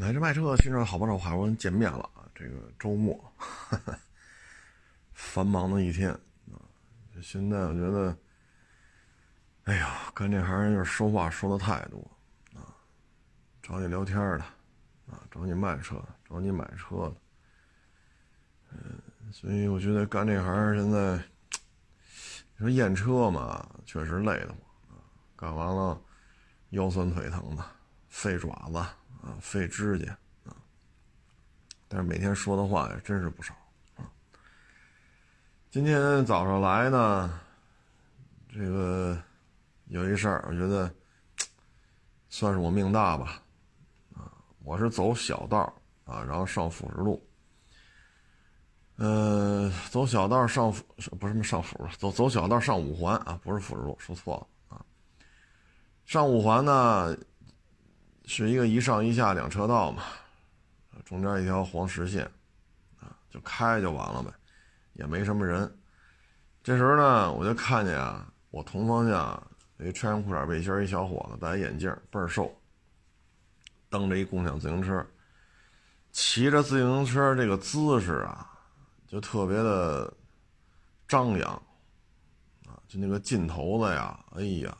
买车卖车，新车好不好？好不容易见面了啊！这个周末，繁忙的一天啊！现在我觉得，哎呀，干这行就是说话说的太多啊，找你聊天的啊，找你卖车，找你买车的，嗯，所以我觉得干这行现在，你说验车嘛，确实累得慌啊，干完了腰酸腿疼的，废爪子。啊，费指甲啊！但是每天说的话也真是不少啊。今天早上来呢，这个有一事儿，我觉得算是我命大吧。啊，我是走小道啊，然后上辅士路。嗯，走小道上辅不是么上辅走走小道上五环啊，不是辅士路，说错了啊。上五环呢。是一个一上一下两车道嘛，中间一条黄实线，啊，就开就完了呗，也没什么人。这时候呢，我就看见啊，我同方向一穿裤衩背心一小伙子，戴眼镜，倍儿瘦，蹬着一共享自行车，骑着自行车这个姿势啊，就特别的张扬，啊，就那个劲头子呀，哎呀，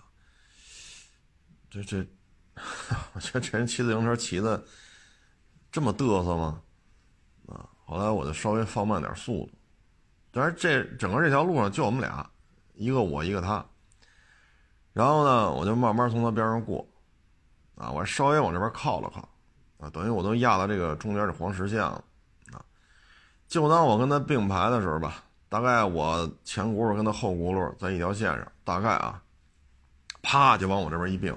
这这。我觉得这人骑自行车骑的这么嘚瑟吗？啊！后来我就稍微放慢点速度。但是这整个这条路上就我们俩，一个我一个他。然后呢，我就慢慢从他边上过，啊，我稍微往这边靠了靠，啊，等于我都压到这个中间这黄实线了，啊。就当我跟他并排的时候吧，大概我前轱辘跟他后轱辘在一条线上，大概啊，啪就往我这边一并。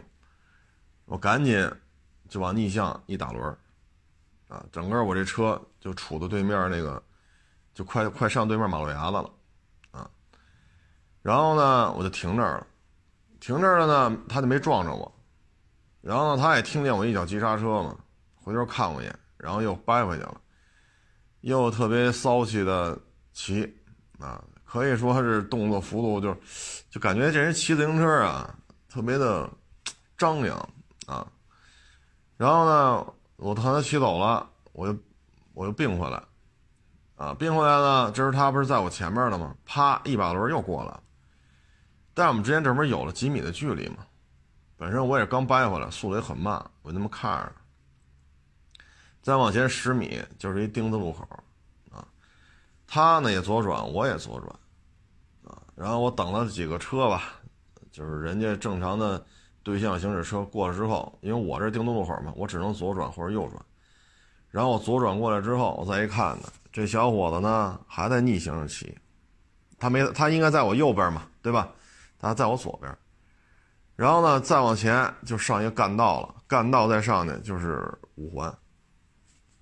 我赶紧就往逆向一打轮啊，整个我这车就杵到对面那个，就快快上对面马路牙子了，啊，然后呢我就停这儿了，停这儿了呢他就没撞着我，然后呢他也听见我一脚急刹车嘛，回头看我一眼，然后又掰回去了，又特别骚气的骑，啊，可以说是动作幅度就就感觉这人骑自行车啊特别的张扬。啊，然后呢，我看他骑走了，我又我又并回来，啊，并回来呢，这时他不是在我前面了吗？啪，一把轮又过来，但我们之间这不是有了几米的距离吗？本身我也刚掰回来，速度也很慢，我就那么看着。再往前十米就是一丁字路口，啊，他呢也左转，我也左转，啊，然后我等了几个车吧，就是人家正常的。对向行驶车过了之后，因为我这定东路口嘛，我只能左转或者右转。然后我左转过来之后，我再一看呢，这小伙子呢还在逆行着骑，他没他应该在我右边嘛，对吧？他在我左边。然后呢，再往前就上一个干道了，干道再上去就是五环。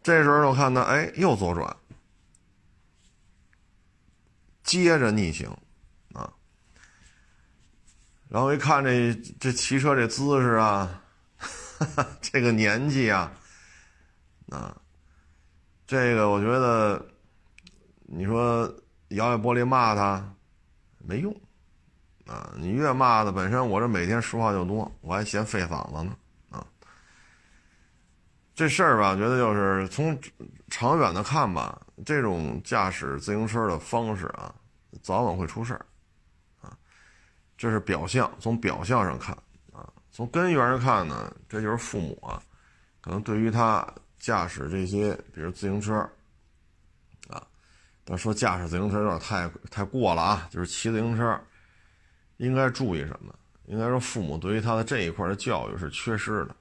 这时候我看到，哎，又左转，接着逆行。啊然后一看这这骑车这姿势啊，这个年纪啊，啊，这个我觉得，你说摇下玻璃骂他没用，啊，你越骂他，本身我这每天说话就多，我还嫌费嗓子呢，啊，这事儿吧，我觉得就是从长远的看吧，这种驾驶自行车的方式啊，早晚会出事儿。这是表象，从表象上看啊，从根源上看呢，这就是父母啊，可能对于他驾驶这些，比如自行车，啊，他说驾驶自行车有点太太过了啊，就是骑自行车，应该注意什么？应该说父母对于他的这一块的教育是缺失的，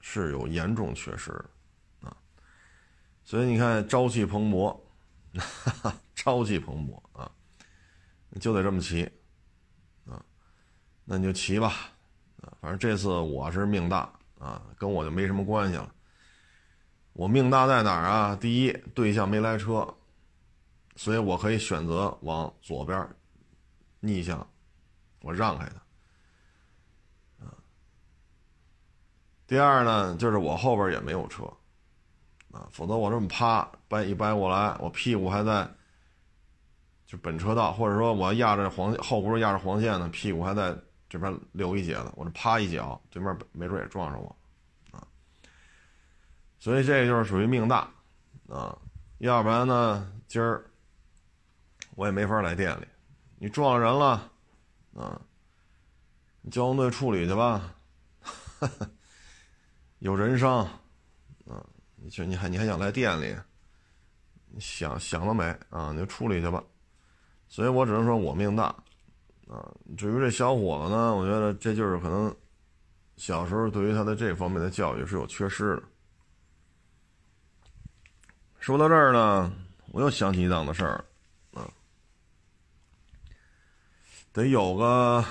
是有严重缺失的啊，所以你看朝气蓬勃，哈 哈朝气蓬勃啊，就得这么骑。那你就骑吧，啊，反正这次我是命大啊，跟我就没什么关系了。我命大在哪儿啊？第一，对象没来车，所以我可以选择往左边逆向，我让开他。啊，第二呢，就是我后边也没有车，啊，否则我这么趴掰一掰过来，我屁股还在就本车道，或者说我压着黄后轱辘压着黄线呢，屁股还在。这边溜一截子，我这啪一脚，对面没准也撞上我，啊！所以这就是属于命大啊，要不然呢，今儿我也没法来店里。你撞人了啊，你交通队处理去吧，有人伤啊，你这你还你还想来店里？你想想了没啊？你就处理去吧。所以我只能说我命大啊。至于这小伙子呢，我觉得这就是可能小时候对于他的这方面的教育是有缺失的。说到这儿呢，我又想起一档子事儿，啊，得有个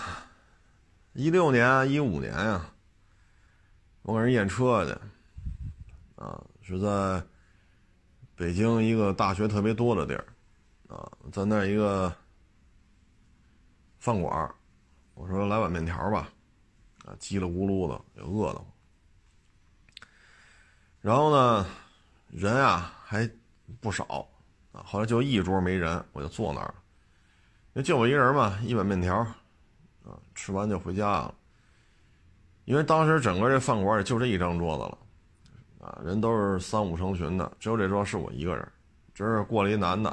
一六年、一五年呀，我给人验车去，啊，是在北京一个大学特别多的地儿，啊，在那一个饭馆儿我说来碗面条吧，啊，叽里咕噜的，也饿得慌，然后呢，人啊。还不少啊！后来就一桌没人，我就坐那儿了。因为就我一人嘛，一碗面条，啊，吃完就回家了。因为当时整个这饭馆也就这一张桌子了，啊，人都是三五成群的，只有这桌是我一个人。这是过了一男的，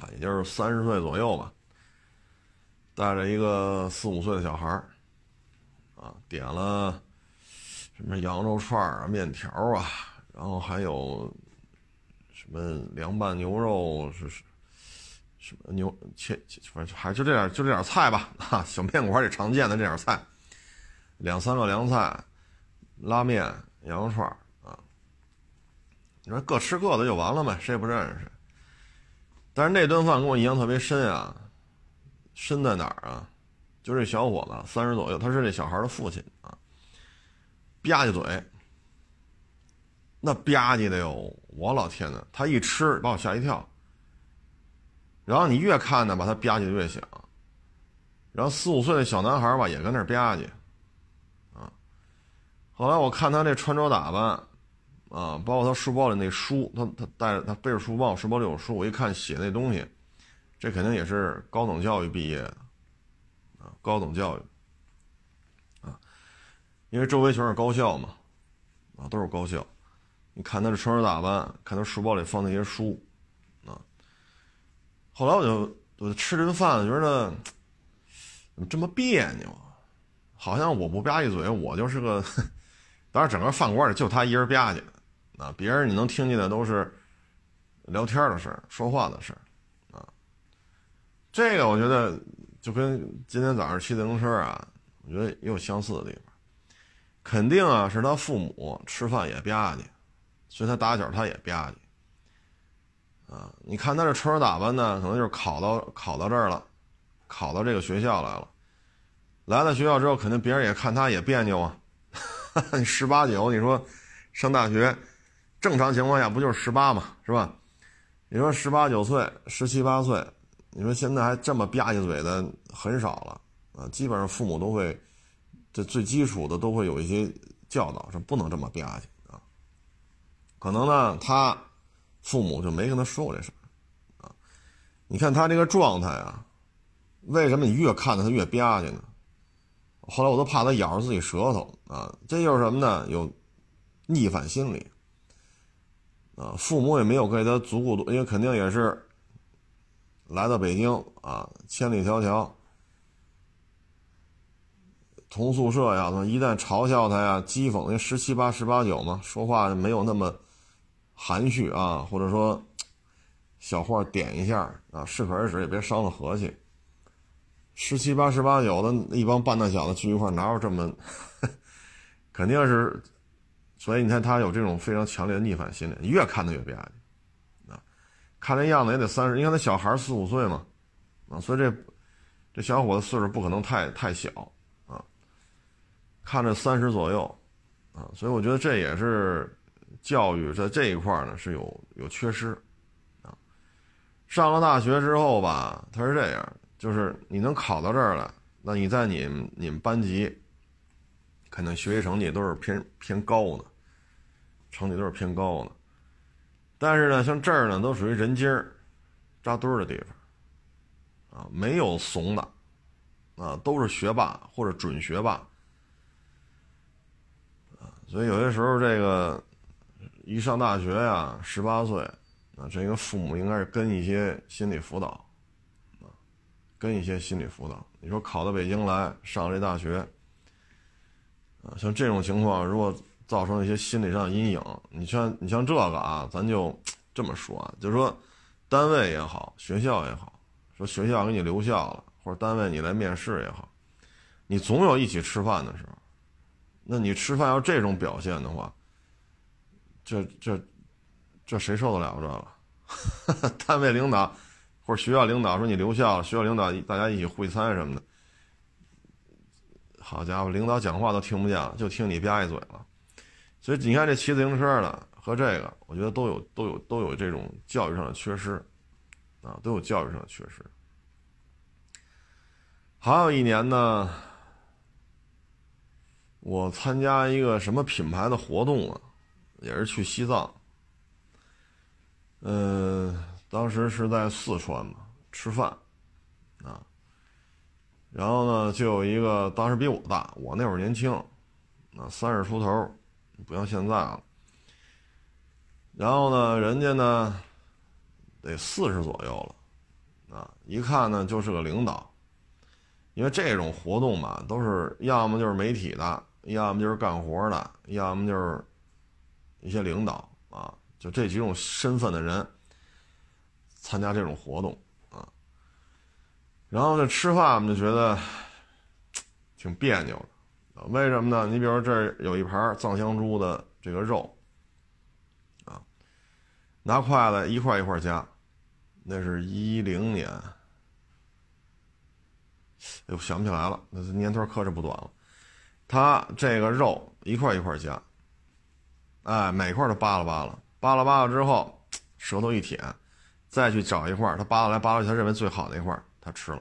啊，也就是三十岁左右吧，带着一个四五岁的小孩啊，点了什么羊肉串啊、面条啊，然后还有。什么凉拌牛肉是是，什么牛切切，反正还就这点就这点菜吧，哈，小面馆里常见的这点菜，两三个凉菜，拉面、羊肉串啊，你说各吃各的就完了呗，谁也不认识。但是那顿饭跟我印象特别深啊，深在哪儿啊？就这小伙子三十左右，他是这小孩的父亲啊，吧唧嘴。那吧唧的哟，我老天呐，他一吃把我吓一跳。然后你越看呢，把他吧唧的越响。然后四五岁的小男孩吧，也跟那吧唧，啊。后来我看他这穿着打扮，啊，包括他书包里那书，他他带着他背着书包，书包里有书，我一看写那东西，这肯定也是高等教育毕业的，啊，高等教育，啊，因为周围全是高校嘛，啊，都是高校。你看他这穿着打扮，看他书包里放那些书，啊。后来我就我就吃这顿饭，觉得怎么这么别扭啊？好像我不吧唧嘴，我就是个。当然，整个饭馆里就他一人吧唧，啊，别人你能听见的都是聊天的事说话的事啊。这个我觉得就跟今天早上骑自行车啊，我觉得也有相似的地方。肯定啊，是他父母吃饭也吧唧。所以他打小他也吧唧，啊，你看他这穿着打扮呢，可能就是考到考到这儿了，考到这个学校来了，来了学校之后，肯定别人也看他也别扭啊。你十八九，你说上大学，正常情况下不就是十八嘛，是吧？你说十八九岁、十七八岁，你说现在还这么吧唧嘴的很少了啊，基本上父母都会，这最基础的都会有一些教导，说不能这么吧唧啊。可能呢，他父母就没跟他说过这事儿，啊，你看他这个状态啊，为什么你越看着他越吧唧呢？后来我都怕他咬着自己舌头啊，这就是什么呢？有逆反心理，啊，父母也没有给他足够多，因为肯定也是来到北京啊，千里迢迢。同宿舍呀，一旦嘲笑他呀、讥讽，那十七八、十八九嘛，说话没有那么。含蓄啊，或者说小话点一下啊，适可而止，也别伤了和气。十七八、十八九的一帮半大小子聚一块，哪有这么？肯定是，所以你看他有这种非常强烈的逆反心理，越看他越别扭。看这样子也得三十，你看那小孩四五岁嘛，啊，所以这这小伙子岁数不可能太太小啊，看着三十左右啊，所以我觉得这也是。教育在这一块呢是有有缺失，啊，上了大学之后吧，他是这样，就是你能考到这儿来，那你在你你们班级，肯定学习成绩都是偏偏高的，成绩都是偏高的，但是呢，像这儿呢，都属于人精儿扎堆儿的地方，啊，没有怂的，啊，都是学霸或者准学霸，啊，所以有些时候这个。一上大学呀，十八岁，啊，这个父母应该是跟一些心理辅导，啊，跟一些心理辅导。你说考到北京来上这大学，啊，像这种情况，如果造成一些心理上的阴影，你像你像这个啊，咱就这么说啊，就是说，单位也好，学校也好，说学校给你留校了，或者单位你来面试也好，你总有一起吃饭的时候，那你吃饭要这种表现的话。这这这谁受得了这个？单位领导或者学校领导说你留校了，学校领导大家一起会餐什么的，好家伙，领导讲话都听不见了，就听你吧一嘴了。所以你看这骑自行车的和这个，我觉得都有都有都有这种教育上的缺失啊，都有教育上的缺失。还有一年呢，我参加一个什么品牌的活动啊？也是去西藏，嗯，当时是在四川嘛，吃饭，啊，然后呢，就有一个当时比我大，我那会儿年轻，啊，三十出头，不像现在了。然后呢，人家呢，得四十左右了，啊，一看呢就是个领导，因为这种活动嘛，都是要么就是媒体的，要么就是干活的，要么就是。一些领导啊，就这几种身份的人参加这种活动啊，然后这吃饭我们就觉得 挺别扭的，为什么呢？你比如这儿有一盘藏香猪的这个肉啊，拿筷子一块一块夹，那是一零年，哎呦想不起来了，那年头可是不短了，他这个肉一块一块夹。哎，每块都扒拉扒拉，扒拉扒拉之后，舌头一舔，再去找一块他扒拉来扒拉去，他认为最好的一块他吃了。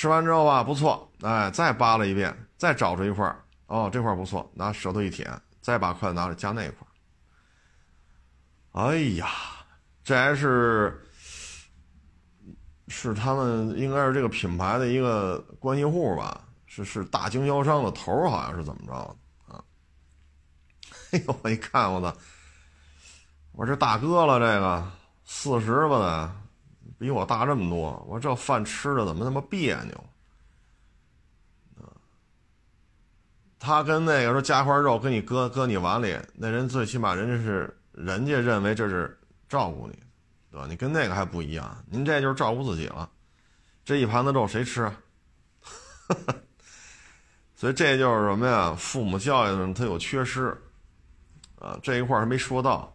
吃完之后吧，不错，哎，再扒拉一遍，再找出一块哦，这块不错，拿舌头一舔，再把筷子拿着夹那块哎呀，这还是是他们应该是这个品牌的一个关系户吧？是是大经销商的头好像是怎么着的。哎呦！我一看，我操！我这大哥了，这个四十吧的，比我大这么多。我这饭吃的怎么那么别扭？他跟那个说夹块肉给你搁搁你碗里，那人最起码人家是人家认为这是照顾你，对吧？你跟那个还不一样，您这就是照顾自己了。这一盘子肉谁吃？所以这就是什么呀？父母教育上他有缺失。啊，这一块还没说到，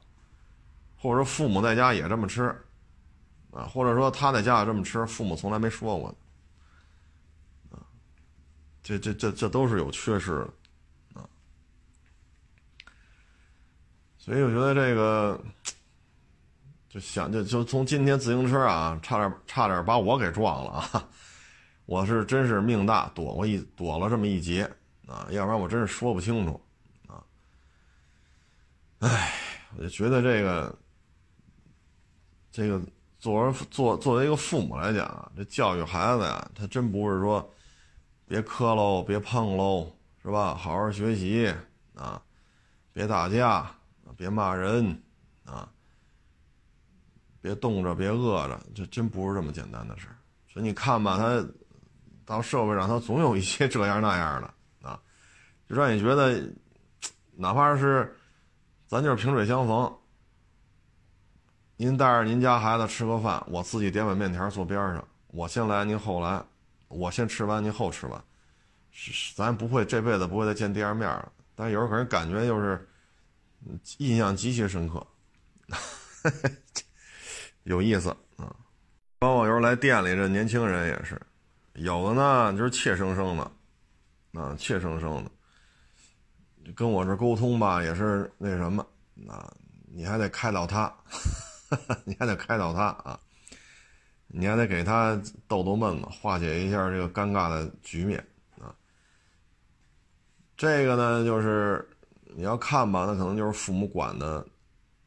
或者说父母在家也这么吃，啊，或者说他在家里这么吃，父母从来没说过，啊，这这这这都是有缺失的，啊，所以我觉得这个，就想就就从今天自行车啊，差点差点把我给撞了啊，我是真是命大，躲过一躲了这么一劫啊，要不然我真是说不清楚。唉，我就觉得这个，这个作为作作为一个父母来讲，这教育孩子呀，他真不是说别磕喽，别碰喽，是吧？好好学习啊，别打架，别骂人啊，别冻着，别饿着，这真不是这么简单的事。所以你看吧，他到社会上，他总有一些这样那样的啊，就让你觉得，哪怕是。咱就是萍水相逢。您带着您家孩子吃个饭，我自己点碗面条坐边上，我先来，您后来，我先吃完，您后吃完，是咱不会这辈子不会再见第二面了。但有时候给人感觉就是印象极其深刻，有意思啊。包括有时候来店里，这年轻人也是，有的呢就是怯生生的，啊，怯生生的。跟我这沟通吧，也是那什么，啊，你还得开导他，你还得开导他啊，你还得给他逗逗闷子，化解一下这个尴尬的局面啊。这个呢，就是你要看吧，那可能就是父母管的、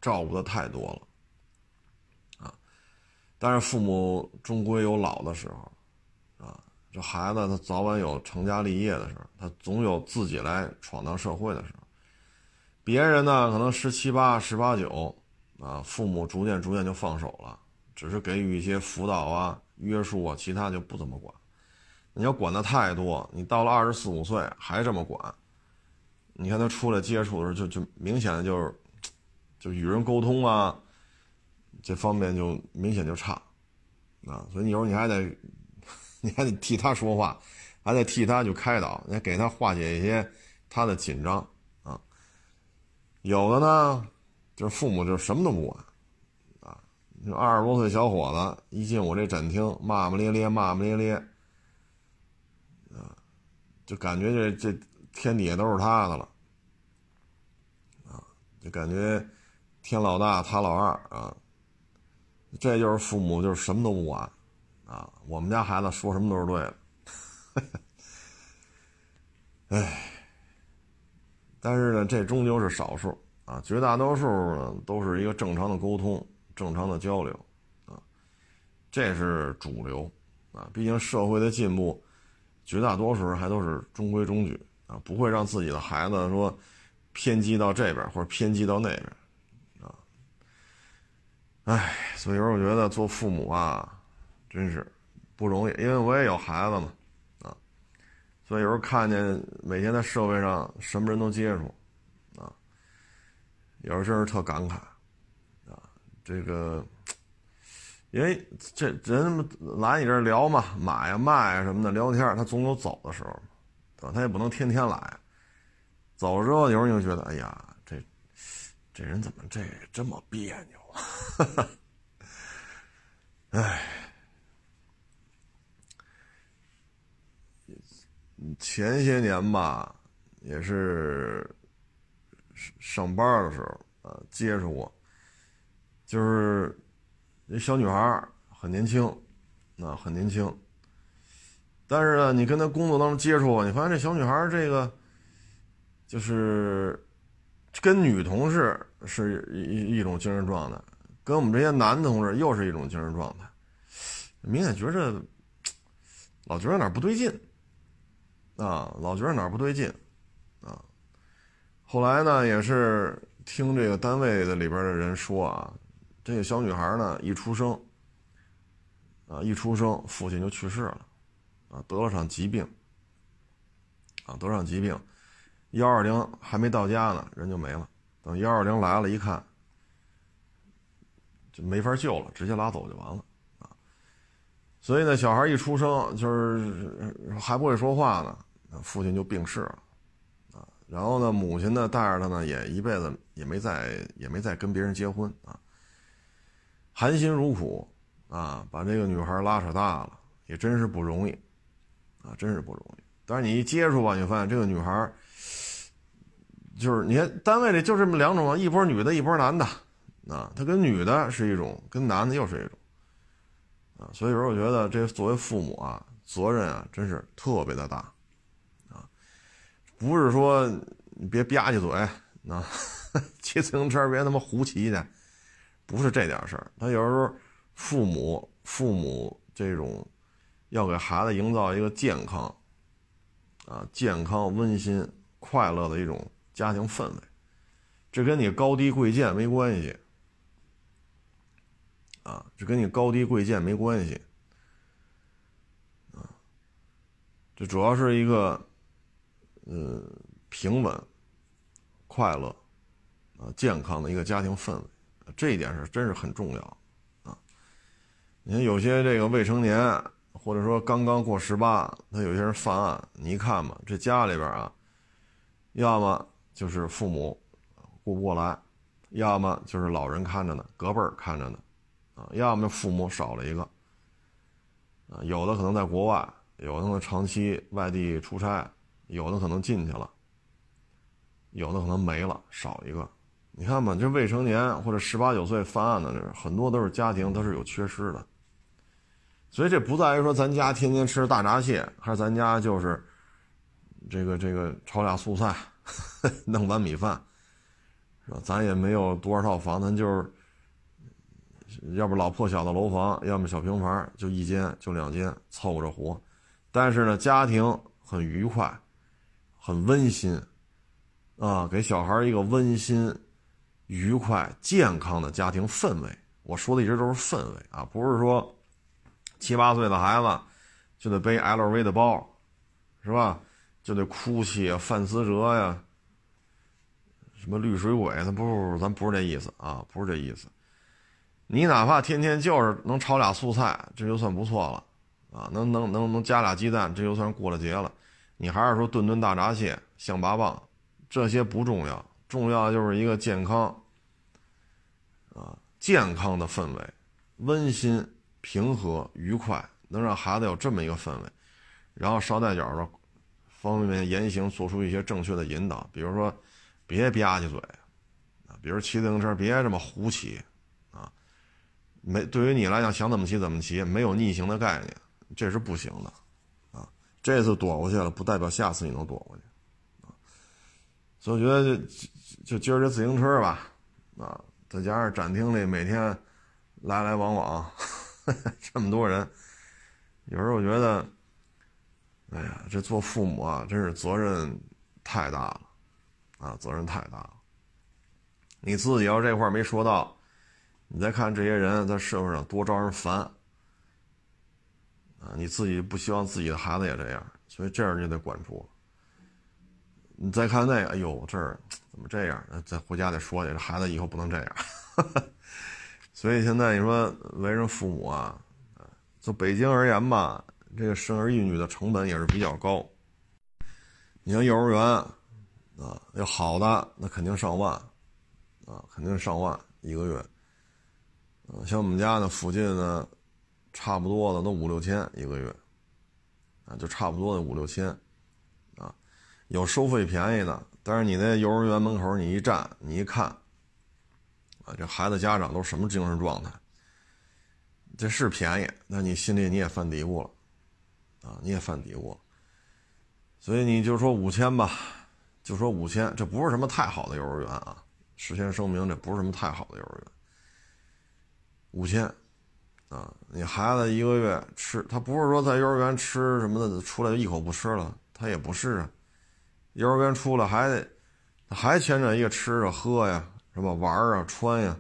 照顾的太多了啊。但是父母终归有老的时候啊。这孩子他早晚有成家立业的时候，他总有自己来闯荡社会的时候。别人呢，可能十七八、十八九，啊，父母逐渐逐渐就放手了，只是给予一些辅导啊、约束啊，其他就不怎么管。你要管的太多，你到了二十四五岁还这么管，你看他出来接触的时候，就就明显的就是，就与人沟通啊，这方面就明显就差，啊，所以有时候你还得，你还得替他说话，还得替他就开导，你给他化解一些他的紧张啊。有的呢，就是父母就什么都不管，啊，就二十多岁小伙子一进我这展厅，骂骂咧咧，骂骂咧咧，啊，就感觉这这天底下都是他的了，啊，就感觉天老大他老二啊，这就是父母就是什么都不管，啊，我们家孩子说什么都是对的，哎。但是呢，这终究是少数啊，绝大多数呢都是一个正常的沟通、正常的交流，啊，这是主流啊。毕竟社会的进步，绝大多数人还都是中规中矩啊，不会让自己的孩子说偏激到这边或者偏激到那边，啊。哎，所以说我觉得做父母啊，真是不容易，因为我也有孩子嘛。啊所以有时候看见每天在社会上什么人都接触，有时候真是特感慨，啊，这个，因为这人来你这聊嘛，买呀卖呀什么的聊天，他总有走的时候，对吧？他也不能天天来，走了之后有时候你就觉得，哎呀，这这人怎么这这么别扭啊？哎。前些年吧，也是上班的时候啊，接触过，就是那小女孩很年轻，啊，很年轻。但是呢，你跟她工作当中接触，你发现这小女孩这个，就是跟女同事是一一种精神状态，跟我们这些男同志又是一种精神状态，明显觉着老觉得哪不对劲。啊，老觉得哪儿不对劲，后来呢，也是听这个单位的里边的人说啊，这个小女孩呢，一出生，啊，一出生父亲就去世了，啊，得了场疾病，啊，得上疾病，幺二零还没到家呢，人就没了。等幺二零来了，一看，就没法救了，直接拉走就完了，啊，所以呢，小孩一出生就是还不会说话呢。父亲就病逝了，然后呢，母亲呢带着他呢，也一辈子也没再也没再跟别人结婚啊，含辛茹苦啊，把这个女孩拉扯大了，也真是不容易，啊，真是不容易。但是你一接触吧，你发现这个女孩，就是你看单位里就这么两种，一波女的，一波男的，啊，她跟女的是一种，跟男的又是一种，啊，所以说我觉得这作为父母啊，责任啊，真是特别的大。不是说你别吧唧嘴，啊，骑自行车别他妈胡骑去，不是这点事儿。他有时候父母父母这种要给孩子营造一个健康啊健康温馨快乐的一种家庭氛围，这跟你高低贵贱没关系啊，这跟你高低贵贱没关系啊，这主要是一个。嗯，平稳、快乐，啊，健康的一个家庭氛围，这一点是真是很重要，啊，你看有些这个未成年，或者说刚刚过十八，他有些人犯案，你一看吧，这家里边啊，要么就是父母顾不过来，要么就是老人看着呢，隔辈儿看着呢，啊，要么父母少了一个，啊，有的可能在国外，有的可能长期外地出差。有的可能进去了，有的可能没了，少一个。你看吧，这未成年或者十八九岁犯案的，这很多都是家庭都是有缺失的。所以这不在于说咱家天天吃大闸蟹，还是咱家就是这个这个炒俩素菜，弄碗米饭，是吧？咱也没有多少套房，咱就是要不老破小的楼房，要么小平房，就一间就两间凑合着活。但是呢，家庭很愉快。很温馨，啊，给小孩一个温馨、愉快、健康的家庭氛围。我说的一直都是氛围啊，不是说七八岁的孩子就得背 LV 的包，是吧？就得哭泣，范思哲呀，什么绿水鬼，他不，咱不是这意思啊，不是这意思。你哪怕天天就是能炒俩素菜，这就算不错了啊，能能能能加俩鸡蛋，这就算过了节了。你还是说炖炖大闸蟹、象拔蚌。这些不重要，重要的就是一个健康，啊，健康的氛围，温馨、平和、愉快，能让孩子有这么一个氛围，然后捎带脚的方面言行做出一些正确的引导，比如说，别吧唧嘴，啊，比如骑自行车别这么胡骑，啊，没对于你来讲想怎么骑怎么骑，没有逆行的概念，这是不行的，这次躲过去了，不代表下次你能躲过去。所以我觉得就就今儿这自行车吧，啊，再加上展厅里每天来来往往 这么多人，有时候我觉得，哎呀，这做父母啊，真是责任太大了，啊，责任太大了。你自己要这块没说到，你再看这些人在社会上多招人烦，啊，你自己不希望自己的孩子也这样，所以这样就得管住。你再看那个，哎呦，这儿怎么这样？再回家得说去，这孩子以后不能这样。所以现在你说为人父母啊，就北京而言吧，这个生儿育女的成本也是比较高。你像幼儿园啊，要好的那肯定上万啊，肯定上万一个月。嗯，像我们家呢附近呢，差不多的都五六千一个月啊，就差不多的五六千。啊有收费便宜的，但是你那幼儿园门口你一站，你一看，啊，这孩子家长都什么精神状态？这是便宜，那你心里你也犯嘀咕了，啊，你也犯嘀咕了。所以你就说五千吧，就说五千，这不是什么太好的幼儿园啊，事先声明，这不是什么太好的幼儿园。五千，啊，你孩子一个月吃，他不是说在幼儿园吃什么的，出来就一口不吃了，他也不是啊。幼儿园出来还得，还牵扯一个吃啊喝呀，是吧？玩啊穿呀。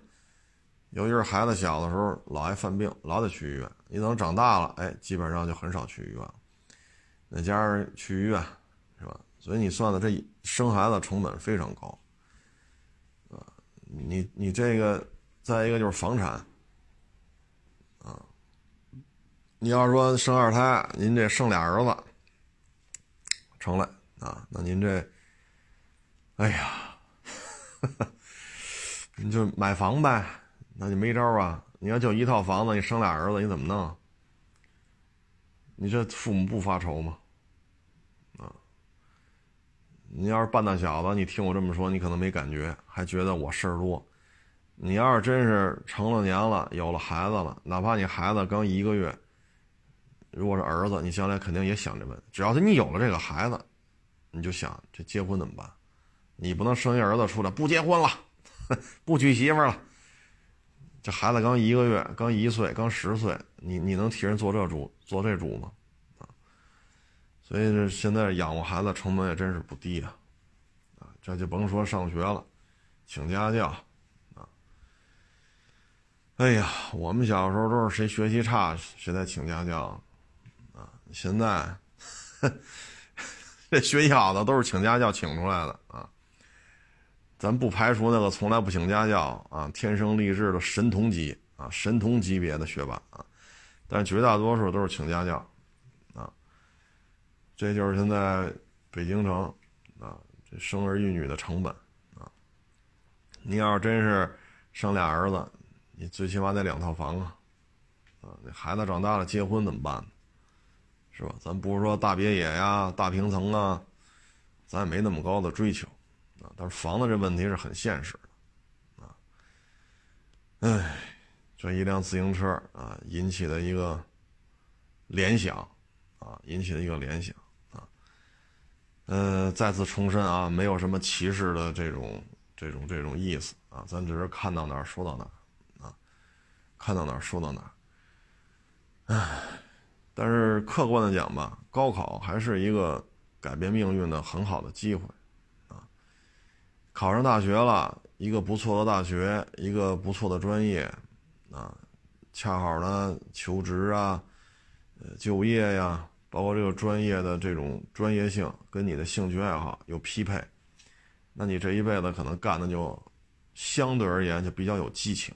尤其是孩子小的时候，老爱犯病，老得去医院。你等长大了，哎，基本上就很少去医院。那加上去医院，是吧？所以你算的这生孩子成本非常高，啊，你你这个再一个就是房产，啊，你要说生二胎，您这生俩儿子，成了。啊，那您这，哎呀，你就买房呗，那就没招啊。你要就一套房子，你生俩儿子，你怎么弄？你这父母不发愁吗？啊，你要是半大小子，你听我这么说，你可能没感觉，还觉得我事儿多。你要是真是成了年了，有了孩子了，哪怕你孩子刚一个月，如果是儿子，你将来肯定也想这问。只要是你有了这个孩子。你就想这结婚怎么办？你不能生一儿子出来不结婚了，不娶媳妇了。这孩子刚一个月，刚一岁，刚十岁，你你能替人做这主做这主吗？啊，所以这现在养活孩子成本也真是不低啊，啊，这就甭说上学了，请家教，啊，哎呀，我们小时候都是谁学习差谁在请家教，现在。这学习好的都是请家教请出来的啊，咱不排除那个从来不请家教啊，天生丽质的神童级啊，神童级别的学霸啊，但绝大多数都是请家教啊，这就是现在北京城啊，这生儿育女的成本啊，你要是真是生俩儿子，你最起码得两套房啊，啊，那孩子长大了结婚怎么办呢？是吧？咱不是说大别野呀、大平层啊，咱也没那么高的追求啊。但是房子这问题是很现实的啊。哎，这一辆自行车啊，引起的一个联想啊，引起的一个联想啊。呃，再次重申啊，没有什么歧视的这种、这种、这种意思啊。咱只是看到哪儿说到哪儿啊，看到哪儿说到哪儿。唉。但是客观的讲吧，高考还是一个改变命运的很好的机会，啊，考上大学了，一个不错的大学，一个不错的专业，啊，恰好呢求职啊，呃，就业呀，包括这个专业的这种专业性跟你的兴趣爱好有匹配，那你这一辈子可能干的就相对而言就比较有激情，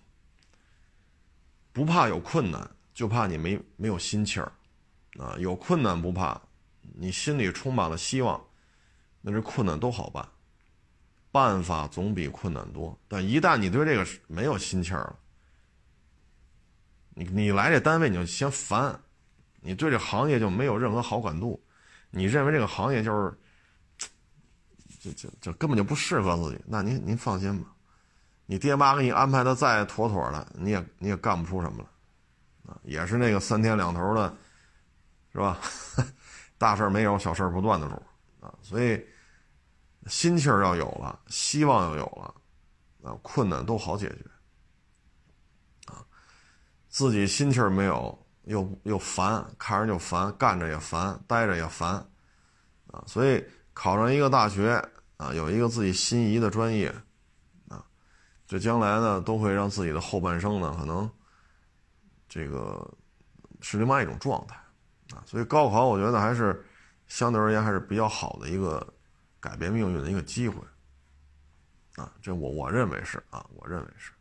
不怕有困难，就怕你没没有心气儿，啊，有困难不怕。你心里充满了希望，那这困难都好办，办法总比困难多。但一旦你对这个没有心气儿了，你你来这单位你就嫌烦，你对这行业就没有任何好感度，你认为这个行业就是，就就就根本就不适合自己。那您您放心吧，你爹妈给你安排的再妥妥的，你也你也干不出什么来，啊，也是那个三天两头的，是吧？大事没有，小事不断的主啊，所以心气儿要有了，希望要有了，啊，困难都好解决啊。自己心气儿没有，又又烦，看着就烦，干着也烦，待着也烦啊。所以考上一个大学啊，有一个自己心仪的专业啊，这将来呢，都会让自己的后半生呢，可能这个是另外一种状态。啊，所以高考我觉得还是相对而言还是比较好的一个改变命运的一个机会，啊，这我我认为是啊，我认为是。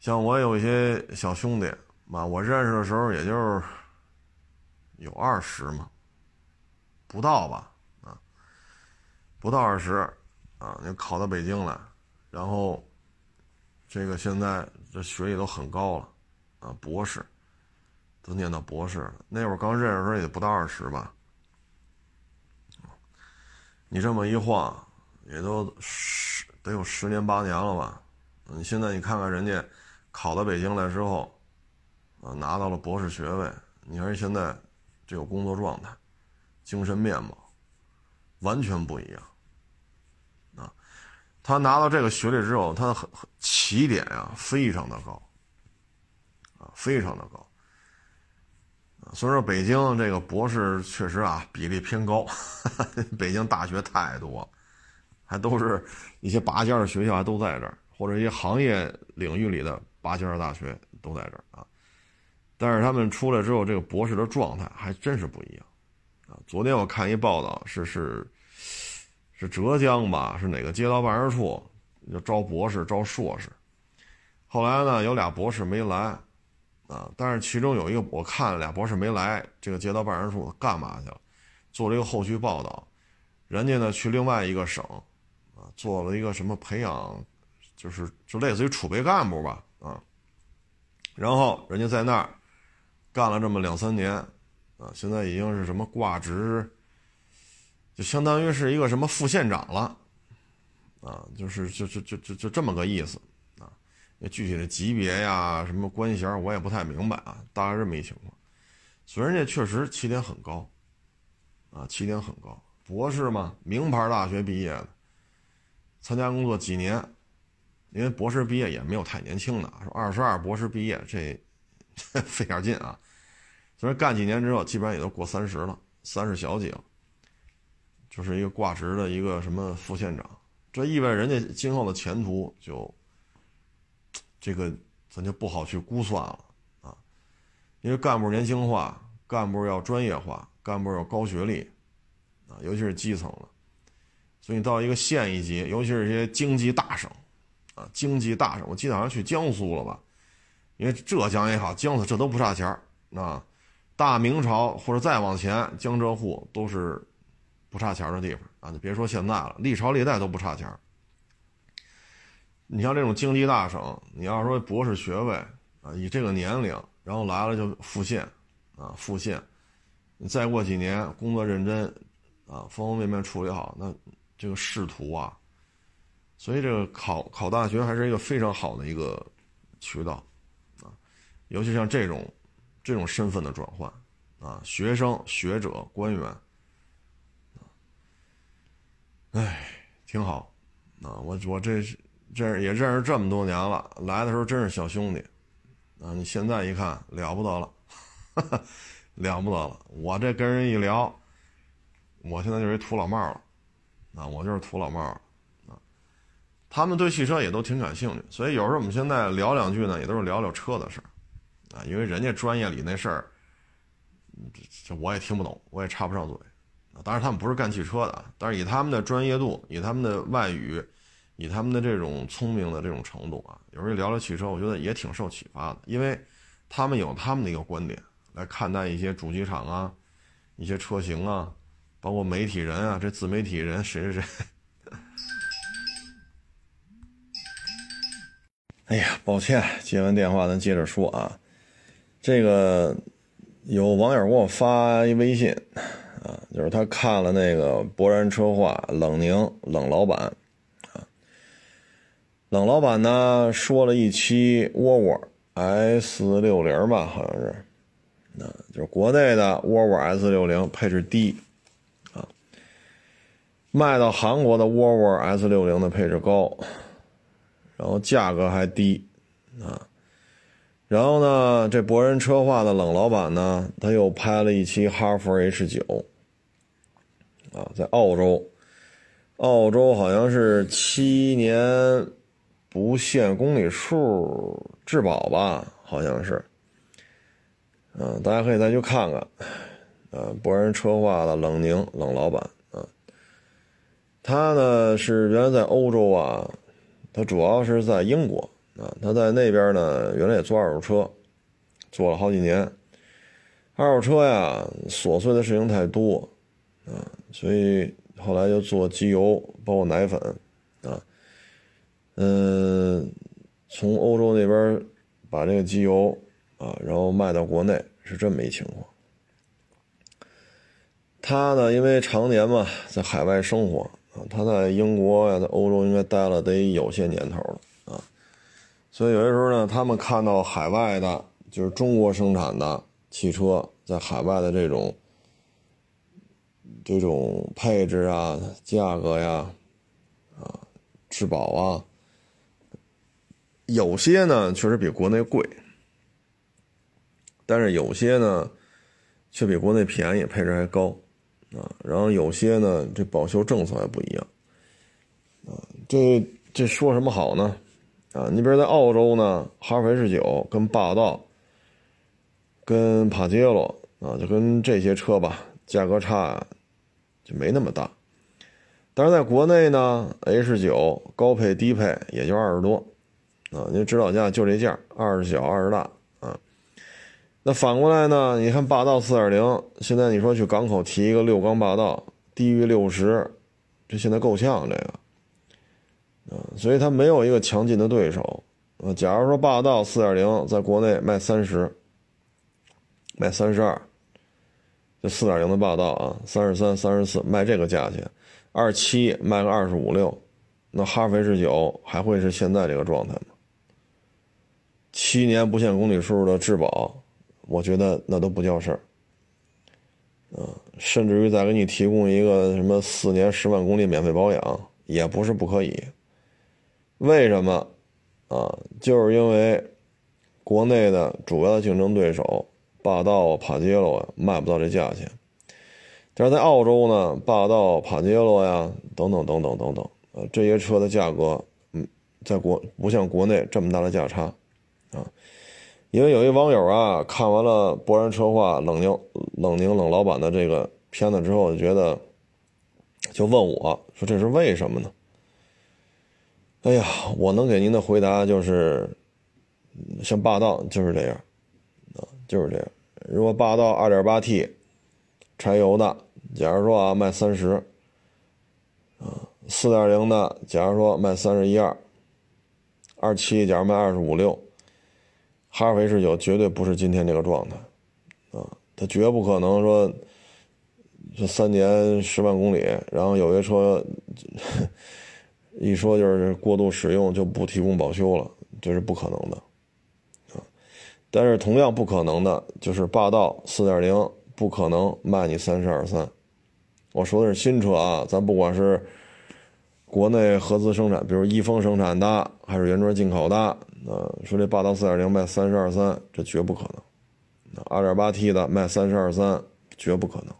像我有一些小兄弟嘛，我认识的时候也就是有二十嘛，不到吧，啊，不到二十，啊，你考到北京来，然后这个现在这学历都很高了，啊，博士。都念到博士了，那会儿刚认识的时候也不到二十吧。你这么一晃，也都十得有十年八年了吧？你现在你看看人家考到北京来之后，啊，拿到了博士学位，你看现在这个工作状态、精神面貌完全不一样。啊，他拿到这个学历之后，他很起点呀非常的高，啊，非常的高。所以说，北京这个博士确实啊比例偏高，北京大学太多，还都是一些拔尖的学校，还都在这儿，或者一些行业领域里的拔尖的大学都在这儿啊。但是他们出来之后，这个博士的状态还真是不一样啊。昨天我看一报道，是是是浙江吧，是哪个街道办事处要招博士、招硕士，后来呢有俩博士没来。啊！但是其中有一个，我看俩博士没来，这个街道办事处干嘛去了？做了一个后续报道，人家呢去另外一个省，啊，做了一个什么培养，就是就类似于储备干部吧，啊。然后人家在那儿干了这么两三年，啊，现在已经是什么挂职，就相当于是一个什么副县长了，啊，就是就就就就就这么个意思。那具体的级别呀，什么官衔我也不太明白啊，大概这么一情况。所以人家确实起点很高，啊，起点很高。博士嘛，名牌大学毕业的，参加工作几年，因为博士毕业也没有太年轻的，说二十二博士毕业这 费点劲啊。所以干几年之后，基本上也都过三十了，三十小几了，就是一个挂职的一个什么副县长，这意味着人家今后的前途就。这个咱就不好去估算了啊，因为干部年轻化，干部要专业化，干部要高学历啊，尤其是基层了。所以你到一个县一级，尤其是一些经济大省啊，经济大省，我记得好像去江苏了吧？因为浙江也好，江苏这都不差钱儿啊。大明朝或者再往前，江浙沪都是不差钱的地方啊。你别说现在了，历朝历代都不差钱儿。你像这种经济大省，你要说博士学位啊，以这个年龄，然后来了就复现，啊复现，再过几年工作认真，啊方方面面处理好，那这个仕途啊，所以这个考考大学还是一个非常好的一个渠道，啊，尤其像这种这种身份的转换，啊学生、学者、官员，啊，哎，挺好，啊我我这是。这也认识这么多年了，来的时候真是小兄弟，啊！你现在一看了不得了，了不得了！我这跟人一聊，我现在就是一土老帽了，啊，我就是土老帽了，啊！他们对汽车也都挺感兴趣，所以有时候我们现在聊两句呢，也都是聊聊车的事儿，啊，因为人家专业里那事儿，这我也听不懂，我也插不上嘴。啊当然他们不是干汽车的，但是以他们的专业度，以他们的外语，以他们的这种聪明的这种程度啊，有时候聊聊汽车，我觉得也挺受启发的，因为他们有他们的一个观点来看待一些主机厂啊，一些车型啊，包括媒体人啊，这自媒体人谁谁谁。哎呀，抱歉，接完电话咱接着说啊。这个有网友给我发一微信啊，就是他看了那个博然车话冷宁冷老板，冷老板呢说了一期沃尔沃 S 六零吧，好像是，那就是国内的沃尔沃 S 六零配置低啊，卖到韩国的沃尔沃 S 六零的配置高。然后价格还低，啊，然后呢，这博人车话的冷老板呢，他又拍了一期哈弗 H 九，啊，在澳洲，澳洲好像是七年不限公里数质保吧，好像是，嗯，大家可以再去看看，呃，博人车话的冷凝冷老板，啊，他呢是原来在欧洲啊。他主要是在英国啊，他在那边呢，原来也做二手车，做了好几年。二手车呀，琐碎的事情太多啊，所以后来就做机油，包括奶粉啊。嗯，从欧洲那边把这个机油啊，然后卖到国内，是这么一情况。他呢，因为常年嘛在海外生活。他在英国呀，在欧洲应该待了得有些年头了啊，所以有些时候呢，他们看到海外的，就是中国生产的汽车在海外的这种这种配置啊、价格呀、啊质保啊，有些呢确实比国内贵，但是有些呢却比国内便宜，配置还高。啊，然后有些呢，这保修政策还不一样，啊，这这说什么好呢？啊，你比如在澳洲呢，哈弗 H 九跟霸道、跟帕杰罗啊，就跟这些车吧，价格差就没那么大。但是在国内呢，H 九高配低配也就二十多，啊，因为指导价就这价，二十小二十大啊。那反过来呢？你看霸道四点零，现在你说去港口提一个六缸霸道，低于六十，这现在够呛这个，啊，所以它没有一个强劲的对手。啊，假如说霸道四点零在国内卖三十，卖三十二，这四点零的霸道啊，三十三、三十四卖这个价钱，二七卖个二十五六，那哈弗 H 九还会是现在这个状态吗？七年不限公里数的质保。我觉得那都不叫事儿，啊，甚至于再给你提供一个什么四年十万公里免费保养，也不是不可以。为什么？啊，就是因为国内的主要的竞争对手霸道、帕杰罗卖不到这价钱，但是在澳洲呢，霸道、帕杰罗呀等等等等等等，呃，这些车的价格，嗯，在国不像国内这么大的价差，啊。因为有一网友啊，看完了博然车话冷宁冷宁冷老板的这个片子之后，就觉得，就问我说：“这是为什么呢？”哎呀，我能给您的回答就是，像霸道就是这样，啊，就是这样。如果霸道 2.8T 柴油的，假如说啊卖三十，啊，4.0的，假如说卖三十一二，二七假如卖二十五六。哈弗 H 九绝对不是今天这个状态，啊，它绝不可能说，这三年十万公里，然后有些车一说就是过度使用就不提供保修了，这是不可能的，啊，但是同样不可能的就是霸道四点零不可能卖你三十二三，我说的是新车啊，咱不管是国内合资生产，比如一丰生产的，还是原装进口的。啊，说这霸道四点零卖三十二三，这绝不可能。那二点八 T 的卖三十二三，绝不可能。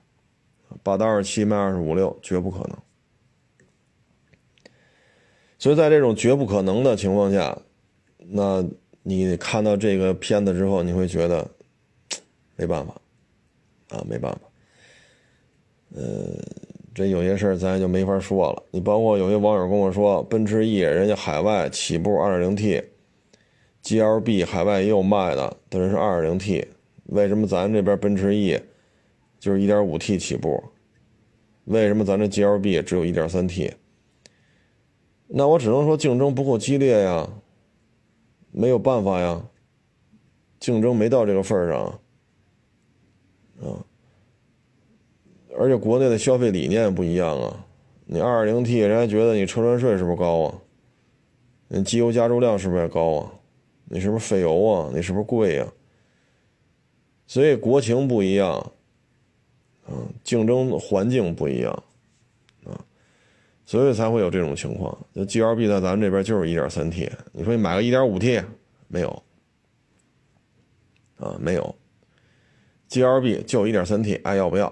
霸道二七卖二十五六，绝不可能。所以在这种绝不可能的情况下，那你看到这个片子之后，你会觉得没办法啊，没办法。呃，这有些事儿咱就没法说了。你包括有些网友跟我说，奔驰 E 人家海外起步二点零 T GLB 海外也有卖的，但是是 2.0T，为什么咱这边奔驰 E 就是 1.5T 起步？为什么咱这 GLB 只有一点三 T？那我只能说竞争不够激烈呀，没有办法呀，竞争没到这个份上，啊，而且国内的消费理念不一样啊，你二点零 T 人家觉得你车船税是不是高啊？你机油加注量是不是也高啊？你是不是费油啊？你是不是贵呀？所以国情不一样。嗯，竞争环境不一样，啊，所以才会有这种情况。就 G L B 在咱们这边就是一点三 T，你说你买个一点五 T 没有？啊，没有。G L B 就一点三 T，爱要不要？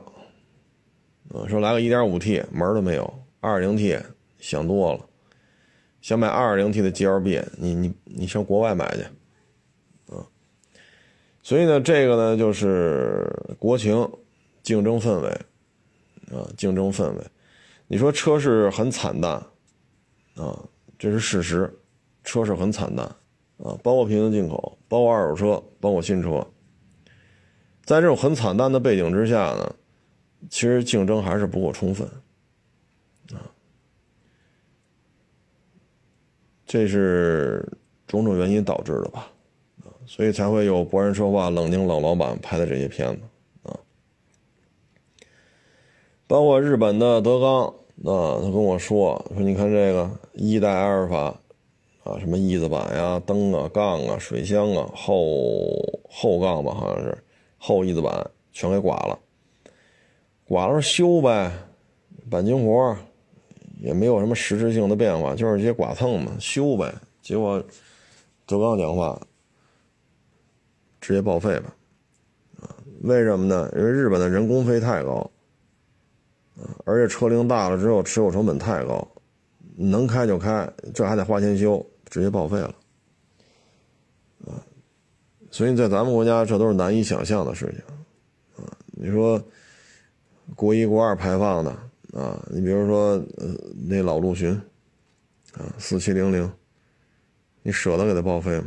啊，说来个一点五 T 门都没有，二零 T 想多了。想买二点零 T 的 G L B，你你你上国外买去，啊。所以呢，这个呢就是国情。竞争氛围，啊，竞争氛围，你说车市很惨淡，啊，这是事实，车市很惨淡，啊，包括平行进口，包括二手车，包括新车，在这种很惨淡的背景之下呢，其实竞争还是不够充分，啊，这是种种原因导致的吧，所以才会有博人说话冷静冷老板拍的这些片子啊。包括日本的德纲啊，他跟我说说，你看这个一代阿尔法啊，什么翼子板呀、灯啊、杠啊、水箱啊、后后杠吧，好像是后翼子板全给刮了，刮了修呗，钣金活也没有什么实质性的变化，就是一些剐蹭嘛，修呗。结果德纲讲话直接报废吧，啊，为什么呢？因为日本的人工费太高。而且车龄大了之后，持有成本太高，能开就开，这还得花钱修，直接报废了，所以在咱们国家，这都是难以想象的事情，啊！你说国一、国二排放的，啊，你比如说呃那老陆巡，啊，四七零零，你舍得给它报废吗？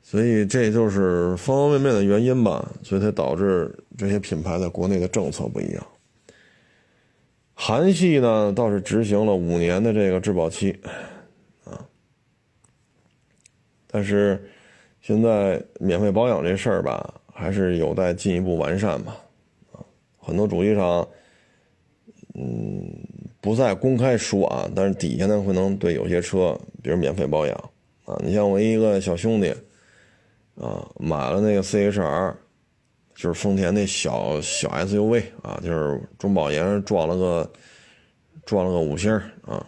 所以这就是方方面面的原因吧，所以才导致这些品牌在国内的政策不一样。韩系呢倒是执行了五年的这个质保期，啊，但是现在免费保养这事儿吧，还是有待进一步完善吧，很多主机厂，嗯，不再公开说啊，但是底下呢会能对有些车，比如免费保养，啊，你像我一个小兄弟。啊，买了那个 C H R，就是丰田那小小 S U V 啊，就是中保研撞了个撞了个五星啊。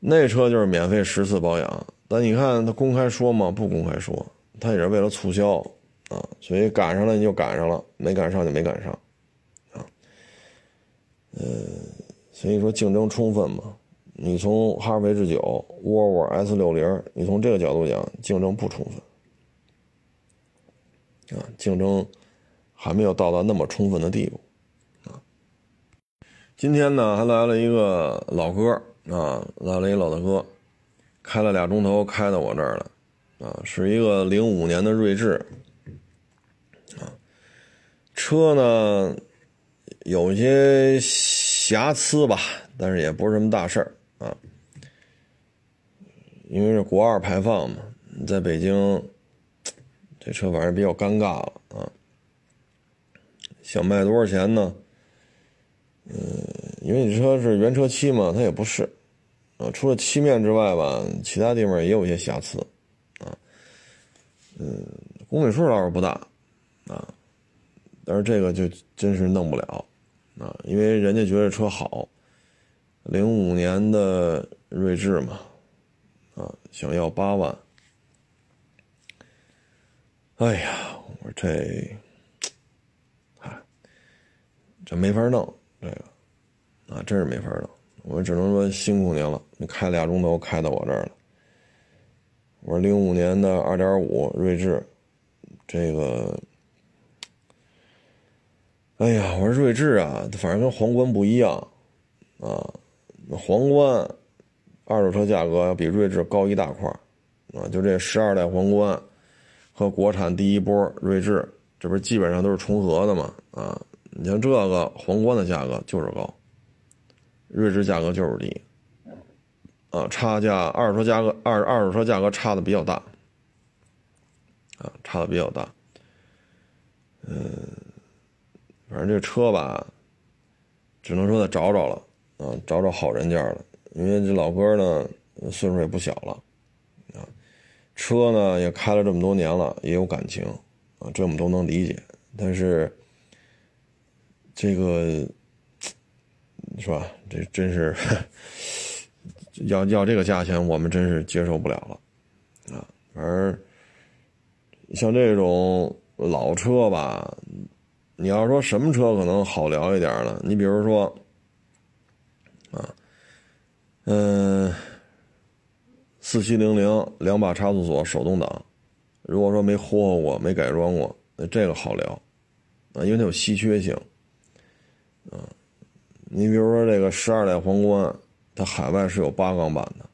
那车就是免费十次保养，但你看他公开说吗？不公开说，他也是为了促销啊。所以赶上了你就赶上了，没赶上就没赶上。呃，所以说竞争充分嘛。你从哈弗 H 九、沃尔沃 S 六零，你从这个角度讲，竞争不充分。啊，竞争还没有到达那么充分的地步啊。今天呢，还来了一个老哥啊，来了一老大哥，开了俩钟头，开到我这儿了啊，是一个零五年的锐志啊。车呢有些瑕疵吧，但是也不是什么大事儿啊，因为是国二排放嘛，在北京。这车反正比较尴尬了啊！想卖多少钱呢？嗯，因为你车是原车漆嘛，它也不是啊。除了漆面之外吧，其他地方也有一些瑕疵啊。嗯，公里数倒是不大啊，但是这个就真是弄不了啊，因为人家觉得车好，零五年的锐志嘛，啊，想要八万。哎呀，我说这，哎，这没法弄，这个，啊，真是没法弄。我只能说辛苦您了，你开俩钟头开到我这儿了。我说零五年的二点五锐志，这个，哎呀，我说锐志啊，反正跟皇冠不一样。啊，皇冠二手车价格要比锐志高一大块啊，就这十二代皇冠和国产第一波锐志，这不是基本上都是重合的嘛。啊。你像这个皇冠的价格就是高，锐志价格就是低，啊，差价二手车价格二二手车价格差的比较大，啊，差的比较大，嗯，反正这车吧，只能说再找找了，啊，找找好人家了，因为这老哥呢岁数也不小了，啊，车呢也开了这么多年了，也有感情，啊，这我们都能理解，但是。这个是吧？这真是要要这个价钱，我们真是接受不了了啊！而像这种老车吧，你要说什么车可能好聊一点呢？你比如说啊，嗯，四七零零两把差速锁手动挡，如果说没霍霍过、没改装过，那这个好聊啊，因为它有稀缺性。啊，你比如说这个十二代皇冠，它海外是有八缸版的。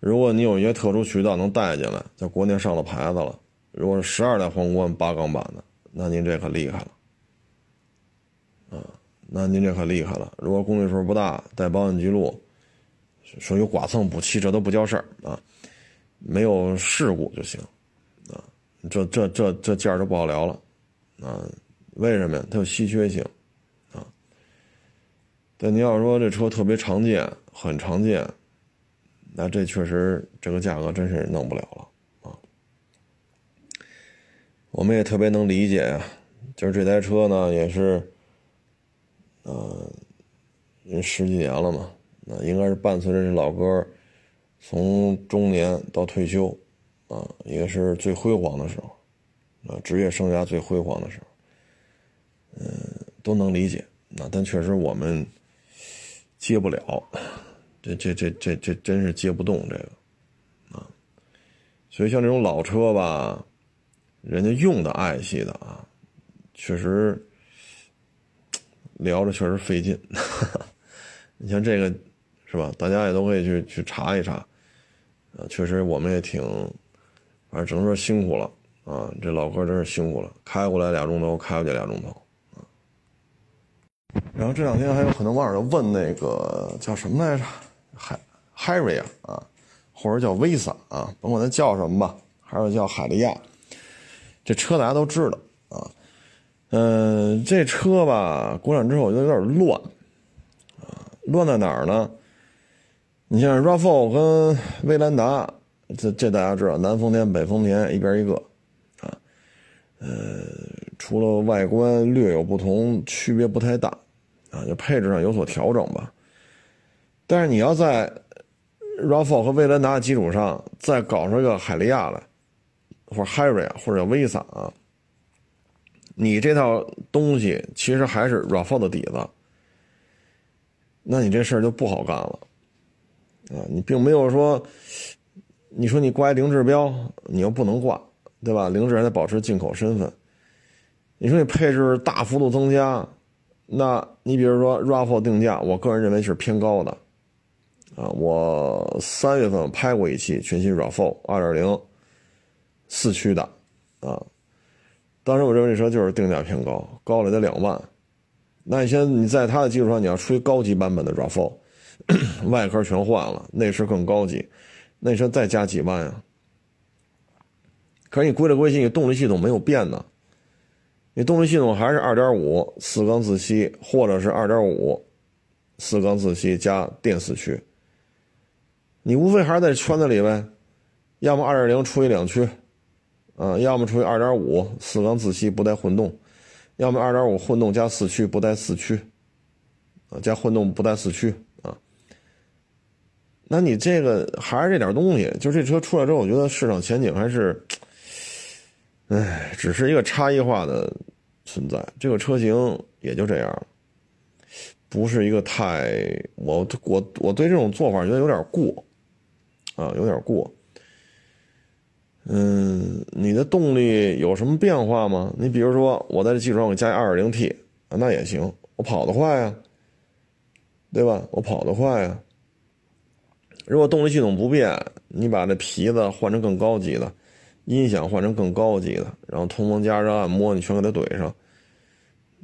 如果你有一些特殊渠道能带进来，在国内上了牌子了，如果是十二代皇冠八缸版的，那您这可厉害了。那您这可厉害了。如果公里数不大，带保险记录，说有剐蹭补漆，这都不叫事儿啊，没有事故就行。啊，这这这这件儿就不好聊了。啊，为什么呀？它有稀缺性啊。但你要说这车特别常见，很常见，那这确实这个价格真是弄不了了啊。我们也特别能理解呀，就是这台车呢也是，呃，十几年了嘛，那应该是伴随着这老哥从中年到退休，啊，也是最辉煌的时候，啊，职业生涯最辉煌的时候，嗯，都能理解。那但确实我们。接不了，这这这这这真是接不动这个，啊，所以像这种老车吧，人家用的爱惜的啊，确实聊着确实费劲。你像这个是吧？大家也都可以去去查一查，啊，确实我们也挺，反正只能说辛苦了啊。这老哥真是辛苦了，开过来俩钟头，开回去俩钟头。然后这两天还有很多网友问那个叫什么来着，海 Harry 啊啊，或者叫 Visa 啊，甭管它叫什么吧，还是叫海利亚，这车大家都知道啊。嗯，这车吧，国产之后我觉得有点乱啊，乱在哪儿呢？你像 RAV4 跟威兰达，这这大家知道，南丰田北丰田一边一个啊，呃，除了外观略有不同，区别不太大。啊，就配置上有所调整吧，但是你要在 RAV4 和威兰达基础上再搞出一个海利亚来，或者 Harry 或者叫 Visa 啊，你这套东西其实还是 RAV4 的底子，那你这事儿就不好干了啊！你并没有说，你说你挂零指标，你又不能挂，对吧？零指还得保持进口身份，你说你配置大幅度增加。那你比如说 RAV4 定价，我个人认为是偏高的，啊，我三月份拍过一期全新 RAV4 2.0四驱的，啊，当时我认为这车就是定价偏高，高了得两万。那你现在你在它的基础上，你要出一高级版本的 RAV4，外壳全换了，内饰更高级，那车再加几万呀？可是你归了归去，你动力系统没有变呢。你动力系统还是二点五四缸自吸，或者是二点五四缸自吸加电四驱。你无非还是在圈子里呗，要么二点零除以两驱，啊，要么除以二点五四缸自吸不带混动，要么二点五混动加四驱不带四驱，啊，加混动不带四驱啊。那你这个还是这点东西，就这车出来之后，我觉得市场前景还是。唉，只是一个差异化的存在，这个车型也就这样了。不是一个太我我我对这种做法觉得有点过，啊，有点过。嗯，你的动力有什么变化吗？你比如说，我在这基础上我加二点零 T，那也行，我跑得快呀，对吧？我跑得快呀。如果动力系统不变，你把这皮子换成更高级的，音响换成更高级的，然后通风、加热、按摩你全给它怼上，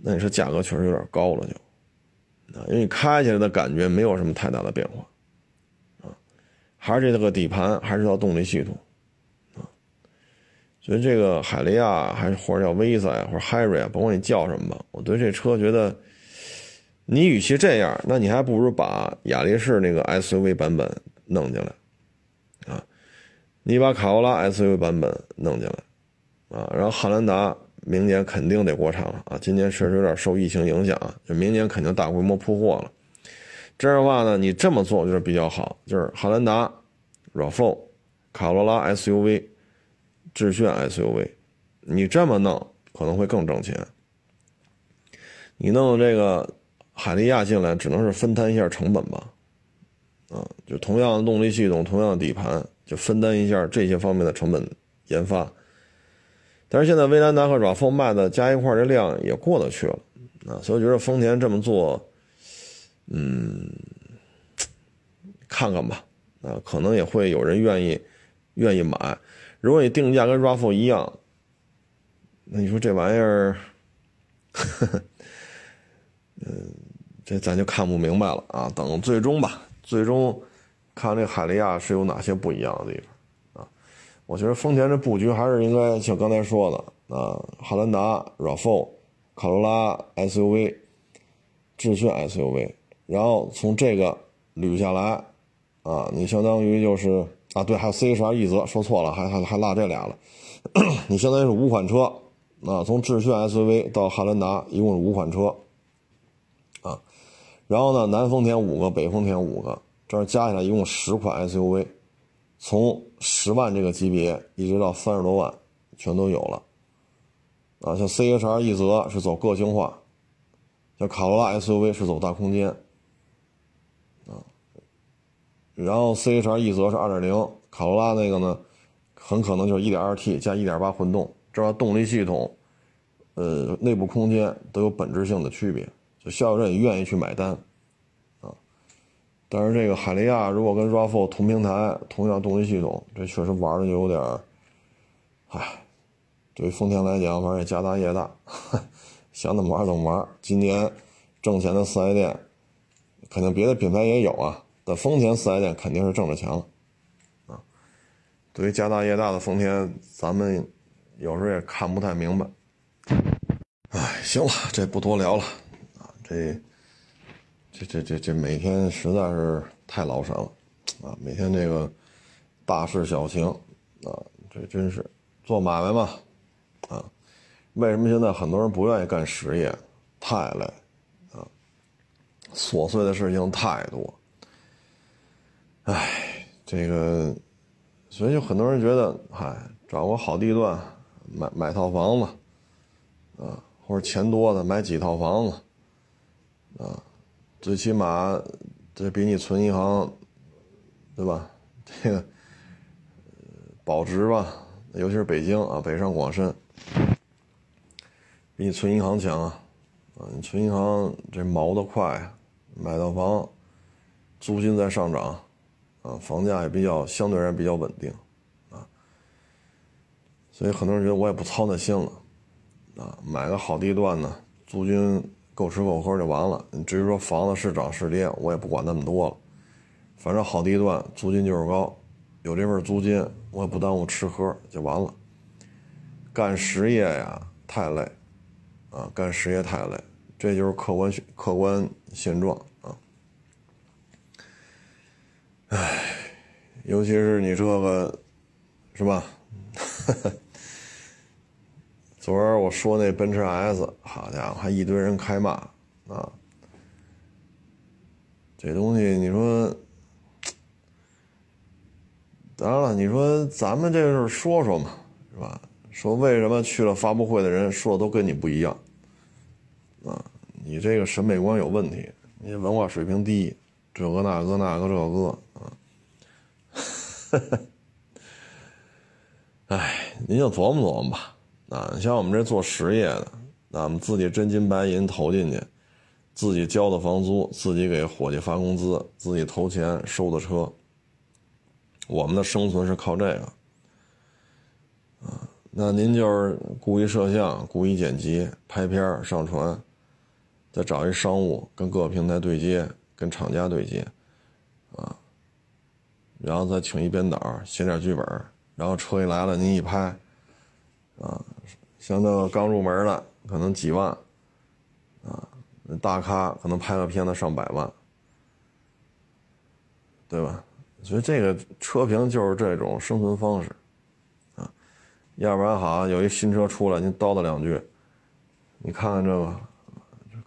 那你说价格确实有点高了就。啊，因为你开起来的感觉没有什么太大的变化，啊，还是这个底盘，还是套动力系统，所以这个海利亚还是或者叫威萨呀，或者 Harry 啊，甭管你叫什么吧，我对这车觉得，你与其这样，那你还不如把雅力士那个 SUV 版本弄进来，啊，你把卡罗拉 SUV 版本弄进来，啊，然后汉兰达。明年肯定得国产了啊！今年确实有点受疫情影响啊，就明年肯定大规模铺货了。这样的话呢，你这么做就是比较好，就是汉兰达、RAV4、卡罗拉 SUV、致炫 SUV，你这么弄可能会更挣钱。你弄这个海利亚进来，只能是分摊一下成本吧？啊，就同样的动力系统，同样的底盘，就分担一下这些方面的成本研发。但是现在威兰达和 RAV4 卖的加一块这量也过得去了啊，所以我觉得丰田这么做，嗯，看看吧，啊，可能也会有人愿意愿意买。如果你定价跟 RAV4 一样，那你说这玩意儿，嗯，这咱就看不明白了啊。等最终吧，最终看这海利亚是有哪些不一样的地方啊。我觉得丰田这布局还是应该像刚才说的啊，汉兰达、RAV4、卡罗拉 SUV、致炫 SUV，然后从这个捋下来，啊，你相当于就是啊，对，还有 CHR 奕泽，说错了，还还还落这俩了，你相当于是五款车，啊，从致炫 SUV 到汉兰达一共是五款车，啊，然后呢，南丰田五个，北丰田五个，这样加起来一共十款 SUV。从十万这个级别一直到三十多万，全都有了。啊，像 CHR 奕泽是走个性化，像卡罗拉 SUV 是走大空间，然后 CHR 奕泽是二点零，卡罗拉那个呢，很可能就是一点二 T 加一点八混动，这样动力系统，呃，内部空间都有本质性的区别，就消费者也愿意去买单。啊但是这个海利亚如果跟 RAV4 同平台、同样动力系统，这确实玩的就有点儿，唉，对于丰田来讲，反正也家大业大，想怎么玩怎么玩。今年挣钱的四 S 店，肯定别的品牌也有啊，在丰田四 S 店肯定是挣着钱了，啊，对于家大业大的丰田，咱们有时候也看不太明白。唉，行了，这不多聊了，啊，这。这这这这每天实在是太劳神了，啊，每天这个大事小情，啊，这真是做买卖嘛，啊，为什么现在很多人不愿意干实业？太累，啊，琐碎的事情太多，唉，这个，所以就很多人觉得，嗨，找个好地段买买套房子，啊，或者钱多的买几套房子，啊。最起码，这比你存银行，对吧？这个保值吧，尤其是北京啊，北上广深，比你存银行强啊！啊，你存银行这毛的快，买到房，租金在上涨，啊，房价也比较相对而言比较稳定，啊，所以很多人觉得我也不操那心了，啊，买个好地段呢，租金。够吃够喝就完了。至于说房子是涨是跌，我也不管那么多了。反正好地段租金就是高，有这份租金，我也不耽误吃喝就完了。干实业呀，太累啊！干实业太累，这就是客观客观现状啊。唉，尤其是你这个，是吧？昨儿我说那奔驰 S，好家伙，还一堆人开骂啊！这东西你说，当然了，你说咱们这是说说嘛，是吧？说为什么去了发布会的人说的都跟你不一样啊？你这个审美观有问题，你文化水平低，这个那个那个这个啊，哎，您就琢磨琢磨吧。啊，像我们这做实业的，那我们自己真金白银投进去，自己交的房租，自己给伙计发工资，自己投钱收的车，我们的生存是靠这个。啊，那您就是故意摄像、故意剪辑、拍片上传，再找一商务跟各个平台对接，跟厂家对接，啊，然后再请一编导写点剧本，然后车一来了您一拍，啊，像那个刚入门的可能几万，啊，大咖可能拍个片子上百万，对吧？所以这个车评就是这种生存方式。啊要不然好，有一新车出来，您叨叨两句，你看看这个，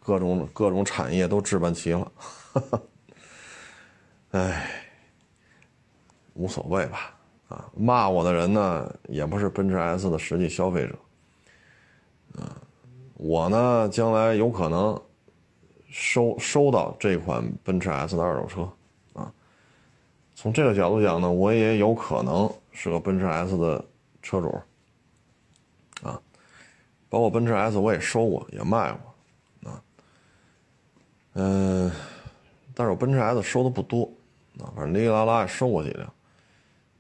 各种各种产业都置办齐了，哎，无所谓吧，啊，骂我的人呢，也不是奔驰 S 的实际消费者，啊，我呢，将来有可能收收到这款奔驰 S 的二手车，啊，从这个角度讲呢，我也有可能是个奔驰 S 的车主。啊，包括奔驰 S 我也收过，也卖过，啊，嗯，但是我奔驰 S 收的不多，啊，反正哩哩啦啦也收过几辆，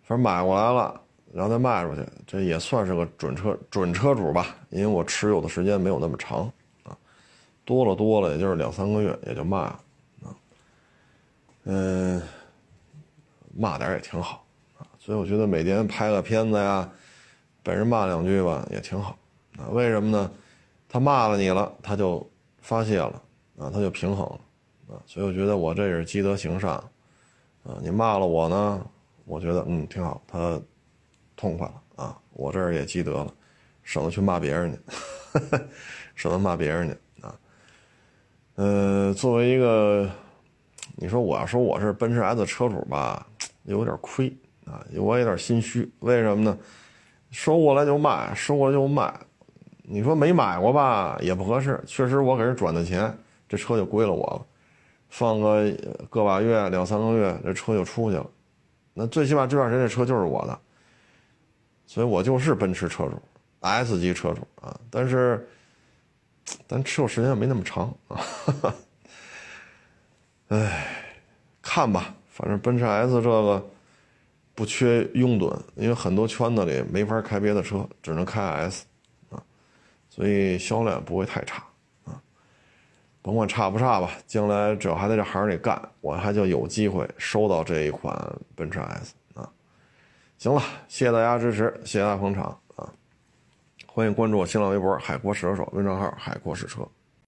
反正买过来了，然后再卖出去，这也算是个准车准车主吧，因为我持有的时间没有那么长，啊，多了多了也就是两三个月也就卖了，啊，嗯，骂点也挺好，啊，所以我觉得每天拍个片子呀。被人骂两句吧，也挺好，啊，为什么呢？他骂了你了，他就发泄了，啊，他就平衡了，啊，所以我觉得我这也是积德行善，啊，你骂了我呢，我觉得嗯挺好，他痛快了，啊，我这儿也积德了，省得去骂别人去，省得骂别人去，啊，呃，作为一个，你说我要说我是奔驰 S 车主吧，有点亏，啊，我有点心虚，为什么呢？收过来就卖，收过来就卖。你说没买过吧，也不合适。确实，我给人转的钱，这车就归了我了。放个个把月、两三个月，这车就出去了。那最起码这段时间这车就是我的，所以我就是奔驰车主，S 级车主啊。但是，咱持有时间没那么长啊。哎，看吧，反正奔驰 S 这个。不缺拥趸，因为很多圈子里没法开别的车，只能开 S，啊，所以销量不会太差，甭管差不差吧，将来只要还在这行里干，我还就有机会收到这一款奔驰 S，啊，行了，谢谢大家支持，谢谢大家捧场，啊，欢迎关注我新浪微博海阔试车手微账号海阔试车。